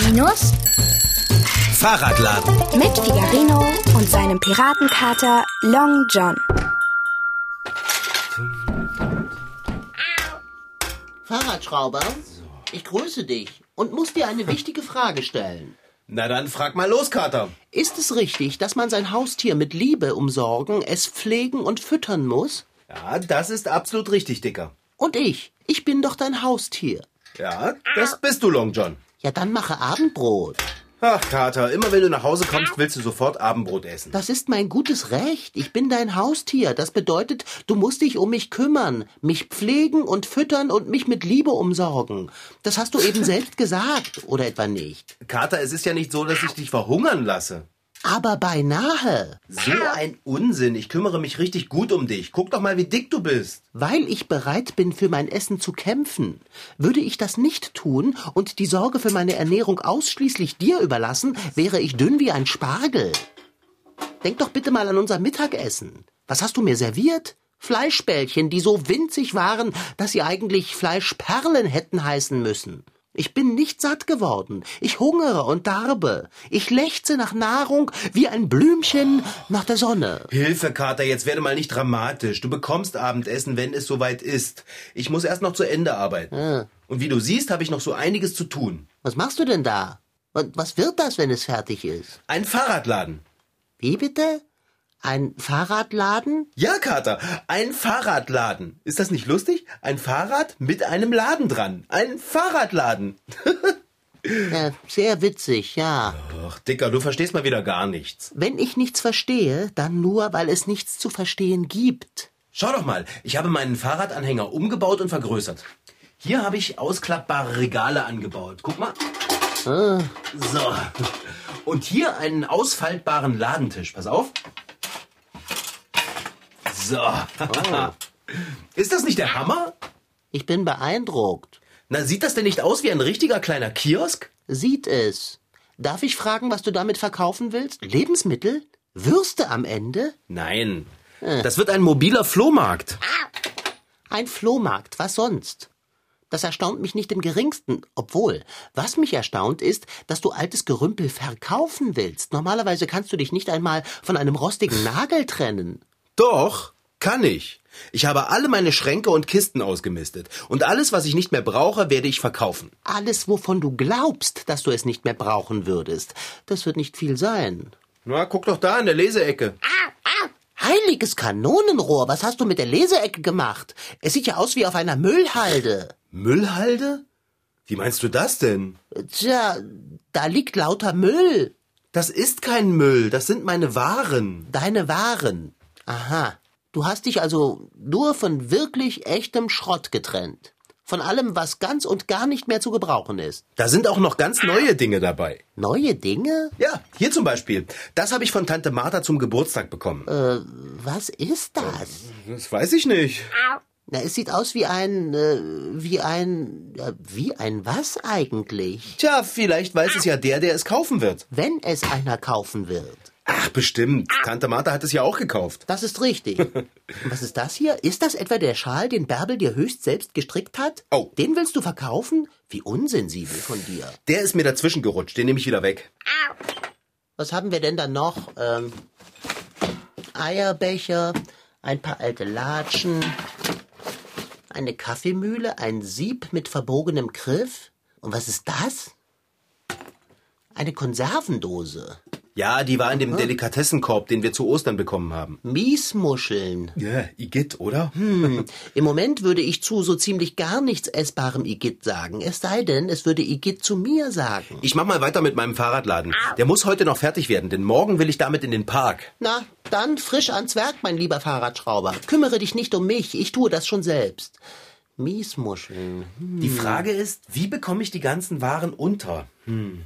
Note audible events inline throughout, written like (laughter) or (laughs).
Figarinos Fahrradladen. mit Figarino und seinem Piratenkater Long John. Fahrradschrauber, ich grüße dich und muss dir eine wichtige Frage stellen. Na dann frag mal los, Kater. Ist es richtig, dass man sein Haustier mit Liebe umsorgen, es pflegen und füttern muss? Ja, das ist absolut richtig, Dicker. Und ich, ich bin doch dein Haustier. Ja, das bist du, Long John. Ja, dann mache Abendbrot. Ach, Kater, immer wenn du nach Hause kommst, willst du sofort Abendbrot essen. Das ist mein gutes Recht. Ich bin dein Haustier. Das bedeutet, du musst dich um mich kümmern, mich pflegen und füttern und mich mit Liebe umsorgen. Das hast du eben (laughs) selbst gesagt, oder etwa nicht? Kater, es ist ja nicht so, dass ich dich verhungern lasse. Aber beinahe. So ein Unsinn. Ich kümmere mich richtig gut um dich. Guck doch mal, wie dick du bist. Weil ich bereit bin, für mein Essen zu kämpfen. Würde ich das nicht tun und die Sorge für meine Ernährung ausschließlich dir überlassen, wäre ich dünn wie ein Spargel. Denk doch bitte mal an unser Mittagessen. Was hast du mir serviert? Fleischbällchen, die so winzig waren, dass sie eigentlich Fleischperlen hätten heißen müssen. Ich bin nicht satt geworden. Ich hungere und darbe. Ich lechze nach Nahrung wie ein Blümchen nach der Sonne. Hilfe, Kater, jetzt werde mal nicht dramatisch. Du bekommst Abendessen, wenn es soweit ist. Ich muss erst noch zu Ende arbeiten. Und wie du siehst, habe ich noch so einiges zu tun. Was machst du denn da? Und was wird das, wenn es fertig ist? Ein Fahrradladen. Wie bitte? Ein Fahrradladen? Ja, Kater, ein Fahrradladen. Ist das nicht lustig? Ein Fahrrad mit einem Laden dran. Ein Fahrradladen. (laughs) Ja, sehr witzig, ja. Ach, Dicker, du verstehst mal wieder gar nichts. Wenn ich nichts verstehe, dann nur, weil es nichts zu verstehen gibt. Schau doch mal, ich habe meinen Fahrradanhänger umgebaut und vergrößert. Hier habe ich ausklappbare Regale angebaut. Guck mal. So. Und hier einen ausfaltbaren Ladentisch. Pass auf. So. Ist das nicht der Hammer? Ich bin beeindruckt. Na, sieht das denn nicht aus wie ein richtiger kleiner Kiosk? Sieht es. Darf ich fragen, was du damit verkaufen willst? Lebensmittel? Würste am Ende? Nein. Das wird ein mobiler Flohmarkt. Ein Flohmarkt, was sonst? Das erstaunt mich nicht im geringsten. Obwohl, was mich erstaunt ist, dass du altes Gerümpel verkaufen willst. Normalerweise kannst du dich nicht einmal von einem rostigen Nagel trennen. Doch, kann ich. Ich habe alle meine Schränke und Kisten ausgemistet. Und alles, was ich nicht mehr brauche, werde ich verkaufen. Alles, wovon du glaubst, dass du es nicht mehr brauchen würdest, das wird nicht viel sein. Na, guck doch da in der Leseecke. Heiliges Kanonenrohr, was hast du mit der Leseecke gemacht? Es sieht ja aus wie auf einer Müllhalde. Müllhalde? Wie meinst du das denn? Tja, da liegt lauter Müll. Das ist kein Müll, das sind meine Waren. Deine Waren. Aha. Du hast dich also nur von wirklich echtem Schrott getrennt. Von allem, was ganz und gar nicht mehr zu gebrauchen ist. Da sind auch noch ganz neue Dinge dabei. Neue Dinge? Ja, hier zum Beispiel. Das habe ich von Tante Martha zum Geburtstag bekommen. Äh, was ist das? Das weiß ich nicht. Na, es sieht aus wie ein, äh, wie ein, äh, wie ein was eigentlich? Tja, vielleicht weiß es ja der, der es kaufen wird. Wenn es einer kaufen wird. Ach, bestimmt. Tante Martha hat es ja auch gekauft. Das ist richtig. Und (laughs) was ist das hier? Ist das etwa der Schal, den Bärbel dir höchst selbst gestrickt hat? Oh. Den willst du verkaufen? Wie unsensibel von dir. Der ist mir dazwischen gerutscht, den nehme ich wieder weg. Was haben wir denn da noch? Ähm, Eierbecher, ein paar alte Latschen, eine Kaffeemühle, ein Sieb mit verbogenem Griff. Und was ist das? Eine Konservendose. Ja, die war in dem Delikatessenkorb, den wir zu Ostern bekommen haben. Miesmuscheln. Ja, Igitt, oder? Hm, Im Moment würde ich zu so ziemlich gar nichts Essbarem Igitt sagen. Es sei denn, es würde Igitt zu mir sagen. Ich mach mal weiter mit meinem Fahrradladen. Der muss heute noch fertig werden, denn morgen will ich damit in den Park. Na, dann frisch ans Werk, mein lieber Fahrradschrauber. Kümmere dich nicht um mich, ich tue das schon selbst. Miesmuscheln. Die Frage ist, wie bekomme ich die ganzen Waren unter? Hm.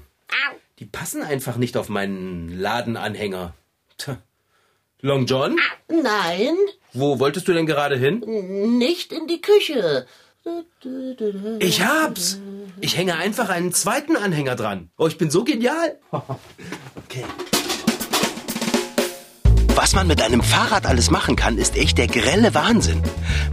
Die passen einfach nicht auf meinen Ladenanhänger. Tja. Long John? Nein, Wo wolltest du denn gerade hin? nicht in die Küche. Ich hab's! Ich hänge einfach einen zweiten Anhänger dran. Oh, ich bin so genial. (laughs) Okay. Was man mit einem Fahrrad alles machen kann, ist echt der grelle Wahnsinn.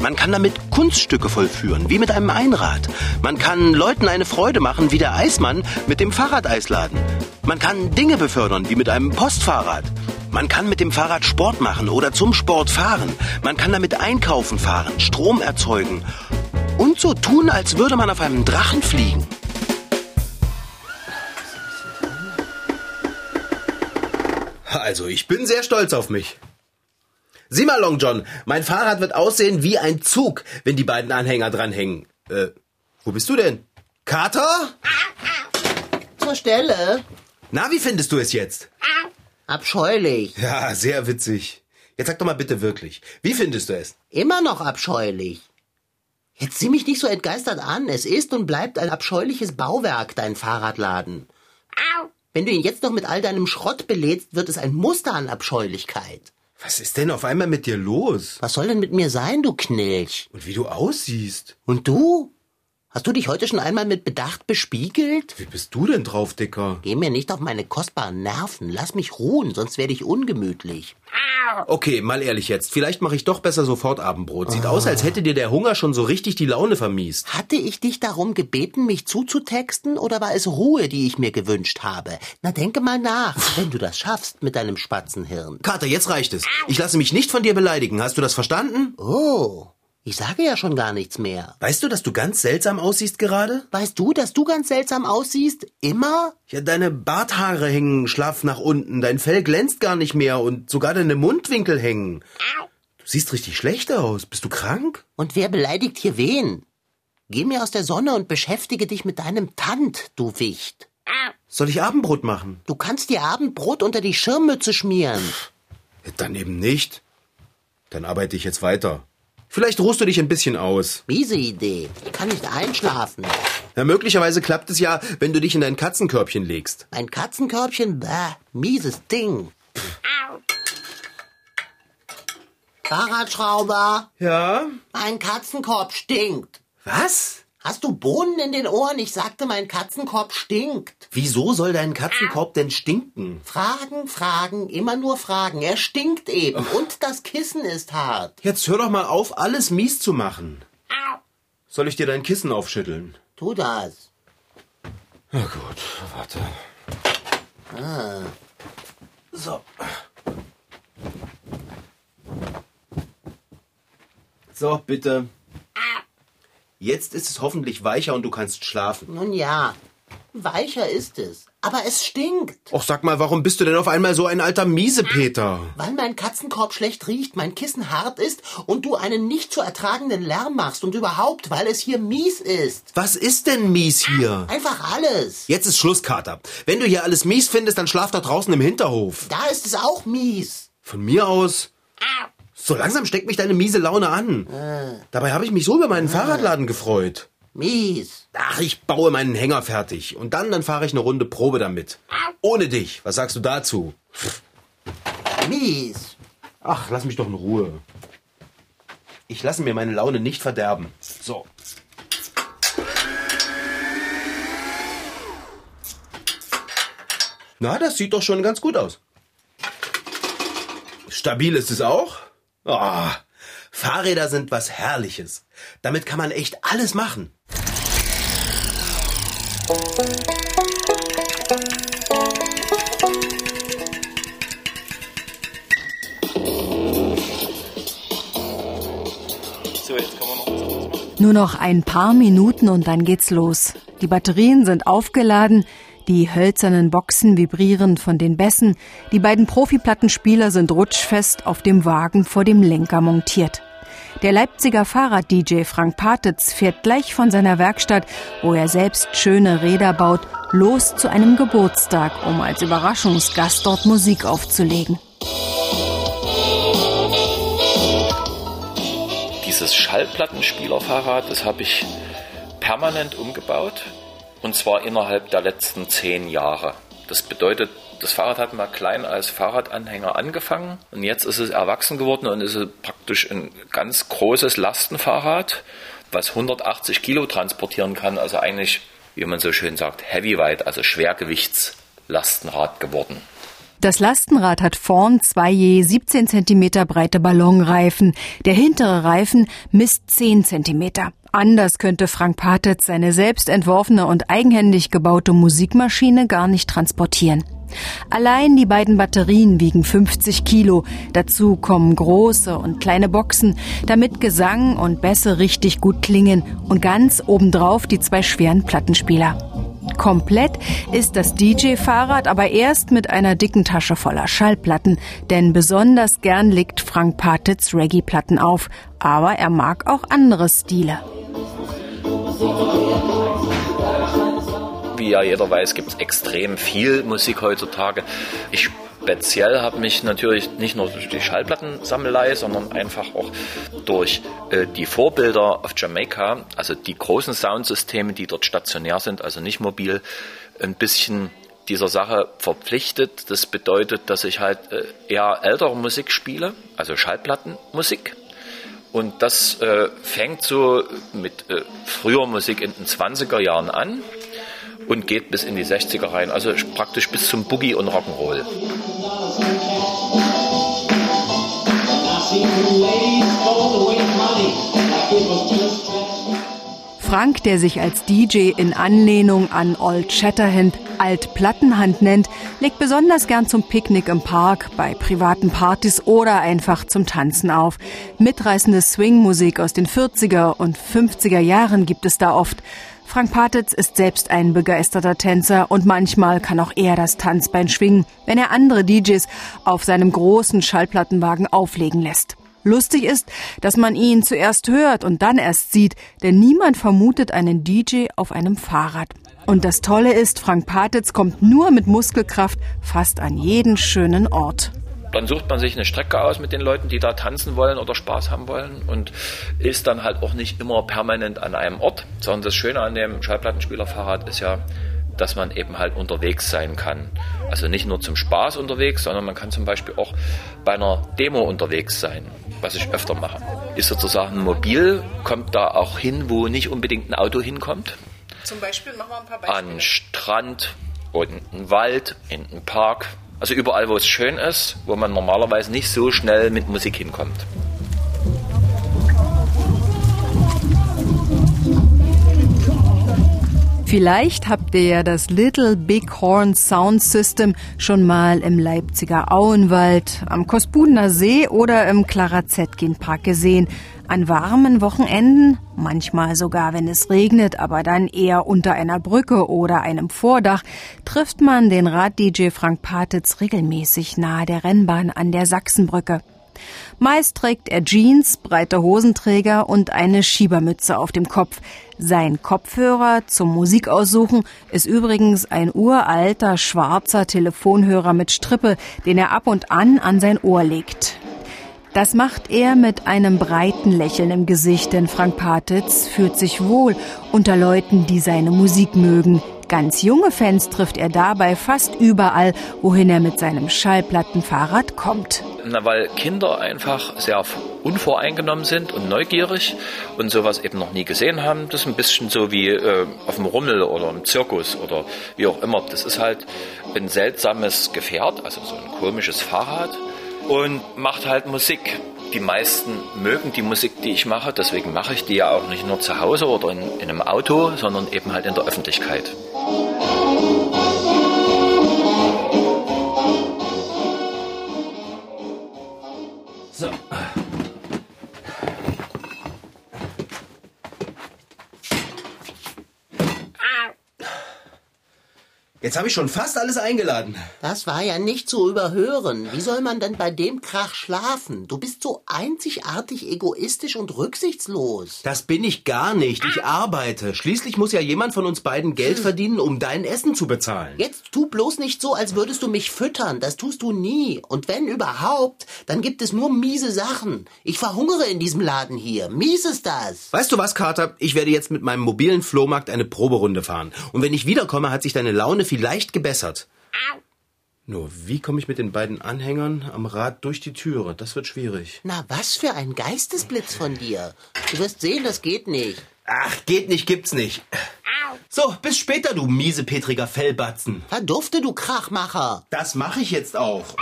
Man kann damit Kunststücke vollführen, wie mit einem Einrad. Man kann Leuten eine Freude machen, wie der Eismann mit dem Fahrradeisladen. Man kann Dinge befördern, wie mit einem Postfahrrad. Man kann mit dem Fahrrad Sport machen oder zum Sport fahren. Man kann damit einkaufen fahren, Strom erzeugen und so tun, als würde man auf einem Drachen fliegen. Also, ich bin sehr stolz auf mich. Sieh mal, Long John, mein Fahrrad wird aussehen wie ein Zug, wenn die beiden Anhänger dranhängen. Äh, wo bist du denn? Kater? Zur Stelle. Na, wie findest du es jetzt? Abscheulich. Ja, sehr witzig. Jetzt sag doch mal bitte wirklich, wie findest du es? Immer noch abscheulich. Jetzt sieh mich nicht so entgeistert an. Es ist und bleibt ein abscheuliches Bauwerk, dein Fahrradladen. Wenn du ihn jetzt noch mit all deinem Schrott belädst, wird es ein Muster an Abscheulichkeit. Was ist denn auf einmal mit dir los? Was soll denn mit mir sein, du Knilch? Und wie du aussiehst? Und du? Hast du dich heute schon einmal mit Bedacht bespiegelt? Wie bist du denn drauf, Dicker? Geh mir nicht auf meine kostbaren Nerven. Lass mich ruhen, sonst werde ich ungemütlich. Okay, mal ehrlich jetzt. Vielleicht mache ich doch besser sofort Abendbrot. Sieht aus, als hätte dir der Hunger schon so richtig die Laune vermiest. Hatte ich dich darum gebeten, mich zuzutexten, oder war es Ruhe, die ich mir gewünscht habe? Na, denke mal nach, wenn du das schaffst mit deinem Spatzenhirn. Kater, jetzt reicht es. Ich lasse mich nicht von dir beleidigen. Hast du das verstanden? Oh, ich sage ja schon gar nichts mehr. Weißt du, dass du ganz seltsam aussiehst gerade? Weißt du, dass du ganz seltsam aussiehst? Immer? Ja, deine Barthaare hängen schlaff nach unten, dein Fell glänzt gar nicht mehr und sogar deine Mundwinkel hängen. Du siehst richtig schlecht aus. Bist du krank? Und wer beleidigt hier wen? Geh mir aus der Sonne und beschäftige dich mit deinem Tand, du Wicht. Soll ich Abendbrot machen? Du kannst dir Abendbrot unter die Schirmmütze schmieren. Dann eben nicht. Dann arbeite ich jetzt weiter. Vielleicht ruhst du dich ein bisschen aus. Miese Idee. Ich kann nicht einschlafen. Ja, möglicherweise klappt es ja, wenn du dich in dein Katzenkörbchen legst. Ein Katzenkörbchen? Bäh, mieses Ding. Fahrradschrauber, Ja? mein Katzenkorb stinkt. Was? Hast du Bohnen in den Ohren? Ich sagte, mein Katzenkorb stinkt. Wieso soll dein Katzenkorb denn stinken? Fragen, Fragen, immer nur Fragen. Er stinkt eben. Und das Kissen ist hart. Jetzt hör doch mal auf, alles mies zu machen. Soll ich dir dein Kissen aufschütteln? Tu das. Na gut, warte. So. So, bitte. Jetzt ist es hoffentlich weicher und du kannst schlafen. Nun ja, weicher ist es. Aber es stinkt. Och, sag mal, warum bist du denn auf einmal so ein alter Miesepeter? Weil mein Katzenkorb schlecht riecht, mein Kissen hart ist und du einen nicht zu ertragenden Lärm machst und überhaupt, weil es hier mies ist. Was ist denn mies hier? Einfach alles. Jetzt ist Schluss, Kater. Wenn du hier alles mies findest, dann schlaf da draußen im Hinterhof. Da ist es auch mies. Von mir aus. So langsam steckt mich deine miese Laune an. Dabei habe ich mich so über meinen Fahrradladen gefreut. Mies. Ach, ich baue meinen Hänger fertig. Und dann, dann fahre ich eine Runde Probe damit. Ohne dich. Was sagst du dazu? Mies. Ach, lass mich doch in Ruhe. Ich lasse mir meine Laune nicht verderben. So. Na, das sieht doch schon ganz gut aus. Stabil ist es auch. Ah, Fahrräder sind was Herrliches. Damit kann man echt alles machen. Nur noch ein paar Minuten und dann geht's los. Die Batterien sind aufgeladen, die hölzernen Boxen vibrieren von den Bässen, die beiden Profiplattenspieler sind rutschfest auf dem Wagen vor dem Lenker montiert. Der Leipziger Fahrrad-DJ Frank Patitz fährt gleich von seiner Werkstatt, wo er selbst schöne Räder baut, los zu einem Geburtstag, um als Überraschungsgast dort Musik aufzulegen. Dieses Schallplattenspielerfahrrad, das habe ich permanent umgebaut und zwar innerhalb der letzten zehn Jahre. Das bedeutet, das Fahrrad hat mal klein als Fahrradanhänger angefangen und jetzt ist es erwachsen geworden und ist praktisch ein ganz großes Lastenfahrrad, was 180 Kilo transportieren kann. Also eigentlich, wie man so schön sagt, Heavyweight, also Schwergewichtslastenrad geworden. Das Lastenrad hat vorn zwei je 17 cm breite Ballonreifen. Der hintere Reifen misst 10 cm. Anders könnte Frank Patitz seine selbst entworfene und eigenhändig gebaute Musikmaschine gar nicht transportieren. Allein die beiden Batterien wiegen 50 Kilo. Dazu kommen große und kleine Boxen, damit Gesang und Bässe richtig gut klingen und ganz obendrauf die zwei schweren Plattenspieler. Komplett ist das DJ-Fahrrad aber erst mit einer dicken Tasche voller Schallplatten, denn besonders gern legt Frank Patitz Reggae-Platten auf, aber er mag auch andere Stile. Wie ja jeder weiß, gibt es extrem viel Musik heutzutage. Ich speziell habe mich natürlich nicht nur durch die Schallplattensammelei, sondern einfach auch durch äh, die Vorbilder auf Jamaika, also die großen Soundsysteme, die dort stationär sind, also nicht mobil, ein bisschen dieser Sache verpflichtet. Das bedeutet, dass ich halt äh, eher ältere Musik spiele, also Schallplattenmusik. Und das äh, fängt so mit äh, früher Musik in den 20er Jahren an und geht bis in die 60er rein, also praktisch bis zum Boogie und Rock'n'Roll. Frank, der sich als DJ in Anlehnung an Old Shatterhand Altplattenhand nennt, legt besonders gern zum Picknick im Park, bei privaten Partys oder einfach zum Tanzen auf. Mitreißende Swingmusik aus den 40er und 50er Jahren gibt es da oft. Frank Patitz ist selbst ein begeisterter Tänzer und manchmal kann auch er das Tanzbein schwingen, wenn er andere DJs auf seinem großen Schallplattenwagen auflegen lässt. Lustig ist, dass man ihn zuerst hört und dann erst sieht, denn niemand vermutet einen DJ auf einem Fahrrad. Und das Tolle ist, Frank Patitz kommt nur mit Muskelkraft fast an jeden schönen Ort. Dann sucht man sich eine Strecke aus mit den Leuten, die da tanzen wollen oder Spaß haben wollen und ist dann halt auch nicht immer permanent an einem Ort, sondern das Schöne an dem Schallplattenspielerfahrrad ist ja, dass man eben halt unterwegs sein kann. Also nicht nur zum Spaß unterwegs, sondern man kann zum Beispiel auch bei einer Demo unterwegs sein, was ich öfter mache. Ist sozusagen mobil, kommt da auch hin, wo nicht unbedingt ein Auto hinkommt. Zum Beispiel, machen wir ein paar Beispiele. An Strand und einen Wald, in einen Park, also überall, wo es schön ist, wo man normalerweise nicht so schnell mit Musik hinkommt. Vielleicht habt ihr ja das Little Big Horn Sound System schon mal im Leipziger Auenwald, am Kospudener See oder im Clara Zetkin Park gesehen. An warmen Wochenenden, manchmal sogar wenn es regnet, aber dann eher unter einer Brücke oder einem Vordach, trifft man den Rad-DJ Frank Patitz regelmäßig nahe der Rennbahn an der Sachsenbrücke. Meist trägt er Jeans, breite Hosenträger und eine Schiebermütze auf dem Kopf. Sein Kopfhörer zum Musikaussuchen ist übrigens ein uralter schwarzer Telefonhörer mit Strippe, den er ab und an an sein Ohr legt. Das macht er mit einem breiten Lächeln im Gesicht, denn Frank Patitz fühlt sich wohl unter Leuten, die seine Musik mögen. Ganz junge Fans trifft er dabei fast überall, wohin er mit seinem Schallplattenfahrrad kommt. Na, weil Kinder einfach sehr unvoreingenommen sind und neugierig und sowas eben noch nie gesehen haben. Das ist ein bisschen so wie äh, auf dem Rummel oder im Zirkus oder wie auch immer. Das ist halt ein seltsames Gefährt, also so ein komisches Fahrrad und macht halt Musik. Die meisten mögen die Musik, die ich mache, deswegen mache ich die ja auch nicht nur zu Hause oder in, in einem Auto, sondern eben halt in der Öffentlichkeit. Jetzt habe ich schon fast alles eingeladen. Das war ja nicht zu überhören. Wie soll man denn bei dem Krach schlafen? Du bist so einzigartig egoistisch und rücksichtslos. Das bin ich gar nicht. Ich arbeite. Schließlich muss ja jemand von uns beiden Geld verdienen, um dein Essen zu bezahlen. Jetzt tu bloß nicht so, als würdest du mich füttern. Das tust du nie. Und wenn überhaupt, dann gibt es nur miese Sachen. Ich verhungere in diesem Laden hier. Mies ist das. Weißt du was, Carter? Ich werde jetzt mit meinem mobilen Flohmarkt eine Proberunde fahren. Und wenn ich wiederkomme, hat sich deine Laune vielleicht gebessert. Nur wie komme ich mit den beiden Anhängern am Rad durch die Türe? Das wird schwierig. Na, was für ein Geistesblitz von dir. Du wirst sehen, das geht nicht. Ach, geht nicht, gibt's nicht. So, bis später, du miesepetriger Fellbatzen. Verdufte, du Krachmacher. Das mache ich jetzt auch.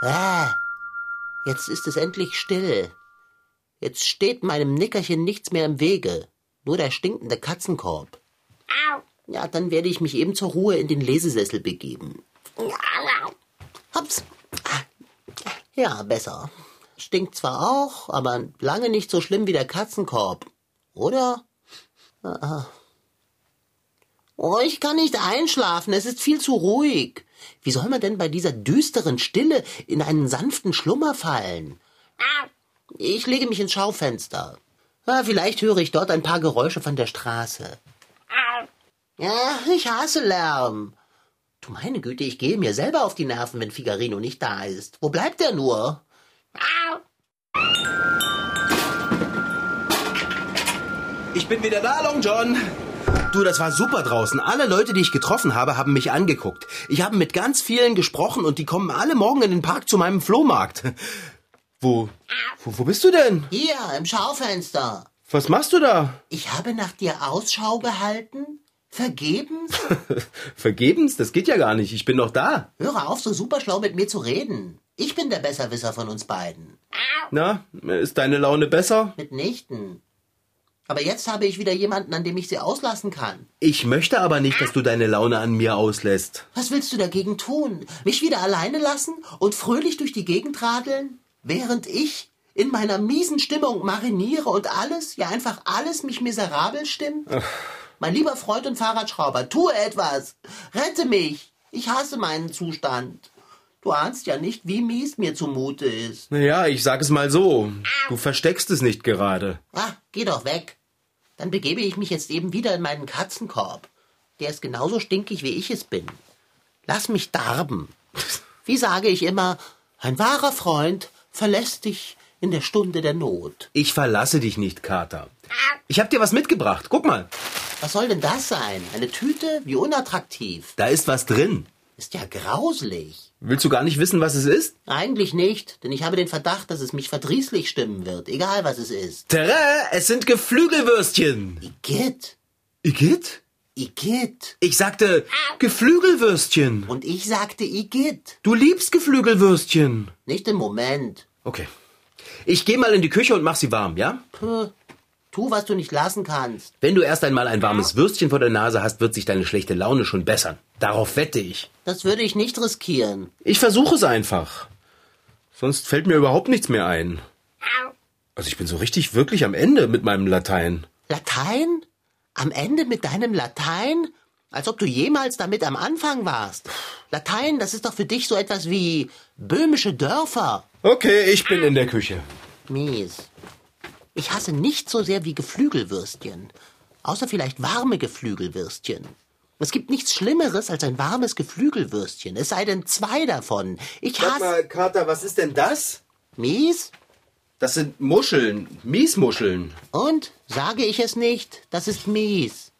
Ah, jetzt ist es endlich still. Jetzt steht meinem Nickerchen nichts mehr im Wege. Nur der stinkende Katzenkorb. Ja, dann werde ich mich eben zur Ruhe in den Lesesessel begeben. Hops. Ja, besser. Stinkt zwar auch, aber lange nicht so schlimm wie der Katzenkorb. Oder? Ah. Oh, ich kann nicht einschlafen, es ist viel zu ruhig. Wie soll man denn bei dieser düsteren Stille in einen sanften Schlummer fallen? Ich lege mich ins Schaufenster. Ah, vielleicht höre ich dort ein paar Geräusche von der Straße. Ja, ich hasse Lärm. Du meine Güte, ich gehe mir selber auf die Nerven, wenn Figarino nicht da ist. Wo bleibt er nur? Ich bin wieder da, Long John. Du, das war super draußen. Alle Leute, die ich getroffen habe, haben mich angeguckt. Ich habe mit ganz vielen gesprochen und die kommen alle morgen in den Park zu meinem Flohmarkt. Wo, wo, wo bist du denn? Hier, im Schaufenster. Was machst du da? Ich habe nach dir Ausschau gehalten. Vergebens? (laughs) Vergebens? Das geht ja gar nicht. Ich bin doch da. Höre auf, so super schlau mit mir zu reden. Ich bin der Besserwisser von uns beiden. Na, ist deine Laune besser? Mitnichten. Aber jetzt habe ich wieder jemanden, an dem ich sie auslassen kann. Ich möchte aber nicht, dass du deine Laune an mir auslässt. Was willst du dagegen tun? Mich wieder alleine lassen und fröhlich durch die Gegend radeln? Während ich in meiner miesen Stimmung mariniere und alles, ja einfach alles mich miserabel stimmt? Mein lieber Freund und Fahrradschrauber, tue etwas. Rette mich. Ich hasse meinen Zustand. Du ahnst ja nicht, wie mies mir zumute ist. Naja, ich sag es mal so. Du versteckst es nicht gerade. Ah, geh doch weg. Dann begebe ich mich jetzt eben wieder in meinen Katzenkorb. Der ist genauso stinkig, wie ich es bin. Lass mich darben. (laughs) Wie sage ich immer, ein wahrer Freund verlässt dich in der Stunde der Not. Ich verlasse dich nicht, Kater. Ich hab dir was mitgebracht. Guck mal. Was soll denn das sein? Eine Tüte? Wie unattraktiv. Da ist was drin. Ist ja grauslich. Willst du gar nicht wissen, was es ist? Eigentlich nicht, denn ich habe den Verdacht, dass es mich verdrießlich stimmen wird, egal was es ist. Tere, es sind Geflügelwürstchen. Igitt, Igitt? Igitt. Ich sagte Geflügelwürstchen. Und ich sagte Igitt. Du liebst Geflügelwürstchen. Nicht im Moment. Okay. Ich gehe mal in die Küche und mach sie warm, ja? Puh. Tu, was du nicht lassen kannst. Wenn du erst einmal ein warmes Würstchen vor der Nase hast, wird sich deine schlechte Laune schon bessern. Darauf wette ich. Das würde ich nicht riskieren. Ich versuche es einfach. Sonst fällt mir überhaupt nichts mehr ein. Also ich bin so richtig wirklich am Ende mit meinem Latein. Latein? Am Ende mit deinem Latein? Als ob du jemals damit am Anfang warst. Latein, das ist doch für dich so etwas wie böhmische Dörfer. Okay, ich bin in der Küche. Mies. Ich hasse nicht so sehr wie Geflügelwürstchen. Außer vielleicht warme Geflügelwürstchen. Es gibt nichts Schlimmeres als ein warmes Geflügelwürstchen. Es sei denn zwei davon. Ich Sag hasse. mal, Kater, was ist denn das? Mies? Das sind Muscheln, Miesmuscheln. Und? Sage ich es nicht? Das ist mies.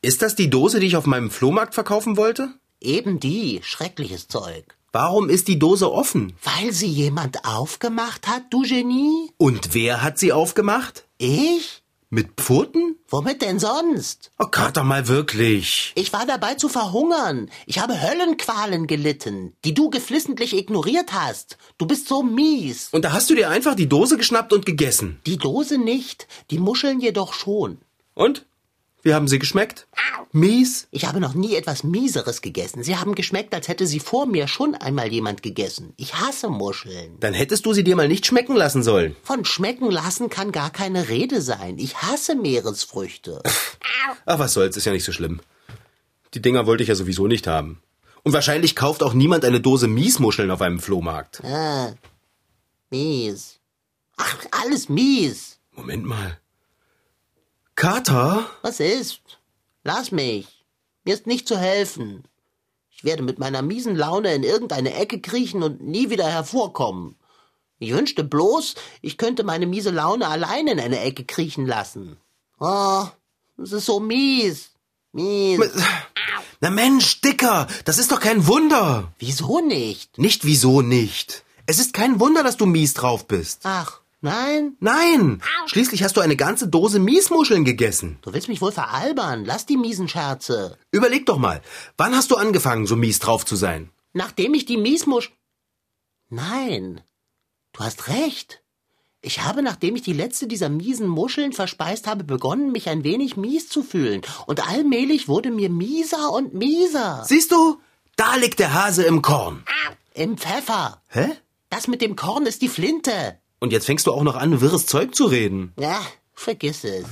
Ist das die Dose, die ich auf meinem Flohmarkt verkaufen wollte? Eben die. Schreckliches Zeug. Warum ist die Dose offen? Weil sie jemand aufgemacht hat, du Genie? Und wer hat sie aufgemacht? Ich? Mit Pfoten? Womit denn sonst? Oh, Kater, mal wirklich. Ich war dabei zu verhungern. Ich habe Höllenqualen gelitten, die du geflissentlich ignoriert hast. Du bist so mies. Und da hast du dir einfach die Dose geschnappt und gegessen. Die Dose nicht, die Muscheln jedoch schon. Und? Wie haben sie geschmeckt? Mies? Ich habe noch nie etwas Mieseres gegessen. Sie haben geschmeckt, als hätte sie vor mir schon einmal jemand gegessen. Ich hasse Muscheln. Dann hättest du sie dir mal nicht schmecken lassen sollen. Von schmecken lassen kann gar keine Rede sein. Ich hasse Meeresfrüchte. Ach, was soll's, ist ja nicht so schlimm. Die Dinger wollte ich ja sowieso nicht haben. Und wahrscheinlich kauft auch niemand eine Dose Miesmuscheln auf einem Flohmarkt. Ah, mies. Ach, alles mies. Moment mal. Kater? Was ist? Lass mich. Mir ist nicht zu helfen. Ich werde mit meiner miesen Laune in irgendeine Ecke kriechen und nie wieder hervorkommen. Ich wünschte bloß, ich könnte meine miese Laune allein in eine Ecke kriechen lassen. Oh, es ist so mies. Mies. Na Mensch, Dicker, das ist doch kein Wunder. Wieso nicht? Nicht wieso nicht. Es ist kein Wunder, dass du mies drauf bist. Ach, nein? Nein! Schließlich hast du eine ganze Dose Miesmuscheln gegessen. Du willst mich wohl veralbern. Lass die miesen Scherze. Überleg doch mal, wann hast du angefangen, so mies drauf zu sein? Nachdem ich die Miesmusch... Nein, du hast recht. Ich habe, nachdem ich die letzte dieser miesen Muscheln verspeist habe, begonnen, mich ein wenig mies zu fühlen. Und allmählich wurde mir mieser und mieser. Siehst du? Da liegt der Hase im Korn. Im Pfeffer. Hä? Das mit dem Korn ist die Flinte. Und jetzt fängst du auch noch an, wirres Zeug zu reden. Ja, vergiss es.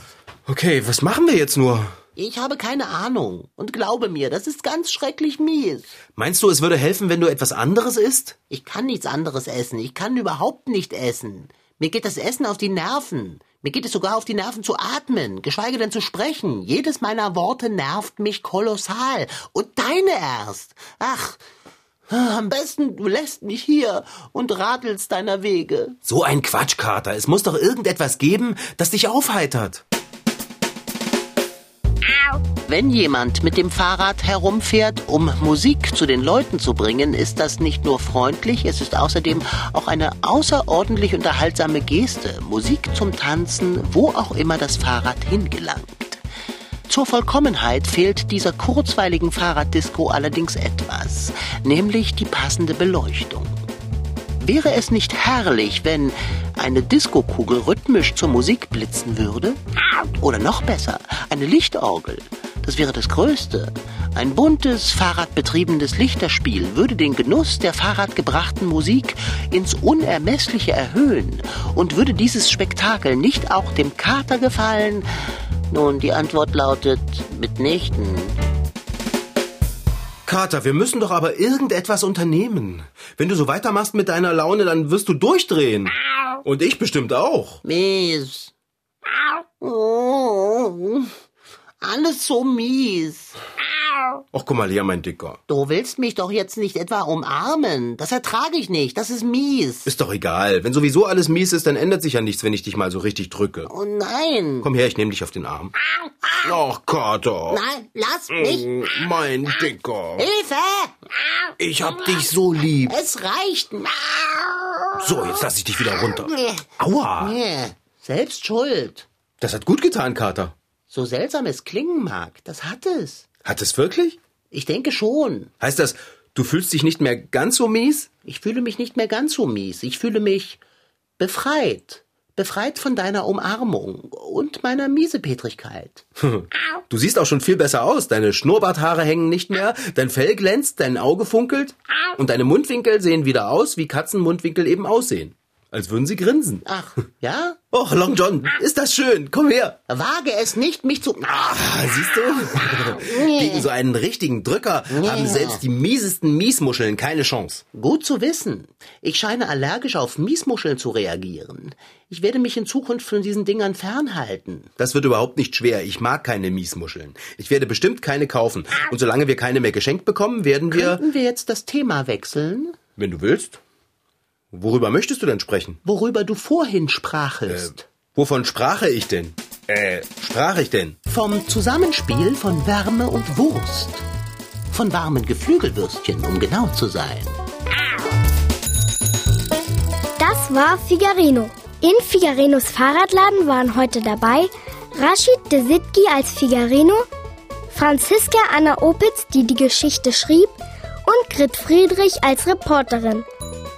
Okay, was machen wir jetzt nur? Ich habe keine Ahnung. Und glaube mir, das ist ganz schrecklich mies. Meinst du, es würde helfen, wenn du etwas anderes isst? Ich kann nichts anderes essen. Ich kann überhaupt nicht essen. Mir geht das Essen auf die Nerven. Mir geht es sogar auf die Nerven zu atmen, geschweige denn zu sprechen. Jedes meiner Worte nervt mich kolossal. Und deine erst. Ach, am besten du lässt mich hier und radelst deiner Wege. So ein Quatsch, Kater. Es muss doch irgendetwas geben, das dich aufheitert. Wenn jemand mit dem Fahrrad herumfährt, um Musik zu den Leuten zu bringen, ist das nicht nur freundlich, es ist außerdem auch eine außerordentlich unterhaltsame Geste. Musik zum Tanzen, wo auch immer das Fahrrad hingelangt. Zur Vollkommenheit fehlt dieser kurzweiligen Fahrraddisco allerdings etwas, nämlich die passende Beleuchtung. Wäre es nicht herrlich, wenn eine Diskokugel rhythmisch zur Musik blitzen würde? Oder noch besser, eine Lichtorgel. Das wäre das Größte. Ein buntes, fahrradbetriebenes Lichterspiel würde den Genuss der fahrradgebrachten Musik ins Unermessliche erhöhen. Und würde dieses Spektakel nicht auch dem Kater gefallen? Nun, die Antwort lautet mitnichten. Kater, wir müssen doch aber irgendetwas unternehmen. Wenn du so weitermachst mit deiner Laune, dann wirst du durchdrehen. Und ich bestimmt auch. Mies. Oh, alles so mies. Ach, guck mal her, mein Dicker. Du willst mich doch jetzt nicht etwa umarmen. Das ertrage ich nicht. Das ist mies. Ist doch egal. Wenn sowieso alles mies ist, dann ändert sich ja nichts, wenn ich dich mal so richtig drücke. Oh nein. Komm her, ich nehme dich auf den Arm. Ach, Kater. Nein, lass mich. Mm, Mein Dicker. Hilfe! Ich hab dich so lieb. Es reicht. So, jetzt lass ich dich wieder runter. Aua. Nee, Selbst schuld. Das hat gut getan, Kater. So seltsam es klingen mag, das hat es. Hat es wirklich? Ich denke schon. Heißt das, du fühlst dich nicht mehr ganz so mies? Ich fühle mich nicht mehr ganz so mies. Ich fühle mich befreit. Befreit von deiner Umarmung und meiner Miesepetrigkeit. Du siehst auch schon viel besser aus. Deine Schnurrbarthaare hängen nicht mehr, dein Fell glänzt, dein Auge funkelt und deine Mundwinkel sehen wieder aus, wie Katzenmundwinkel eben aussehen. Als würden sie grinsen. Ach, ja? (laughs) Och, Long John, ist das schön. Komm her. Wage es nicht, mich zu. Ah, siehst du? (laughs) Gegen so einen richtigen Drücker haben selbst die miesesten Miesmuscheln keine Chance. Gut zu wissen. Ich scheine allergisch auf Miesmuscheln zu reagieren. Ich werde mich in Zukunft von diesen Dingern fernhalten. Das wird überhaupt nicht schwer. Ich mag keine Miesmuscheln. Ich werde bestimmt keine kaufen. Und solange wir keine mehr geschenkt bekommen, werden wir... Könnten wir jetzt das Thema wechseln? Wenn du willst. Worüber möchtest du denn sprechen? Worüber du vorhin sprachest. Wovon sprache ich denn? Äh, sprach ich denn? Vom Zusammenspiel von Wärme und Wurst. Von warmen Geflügelwürstchen, um genau zu sein. Das war Figarino. In Figarinos Fahrradladen waren heute dabei Rashid de Sitki als Figarino, Franziska Anna Opitz, die die Geschichte schrieb, und Grit Friedrich als Reporterin.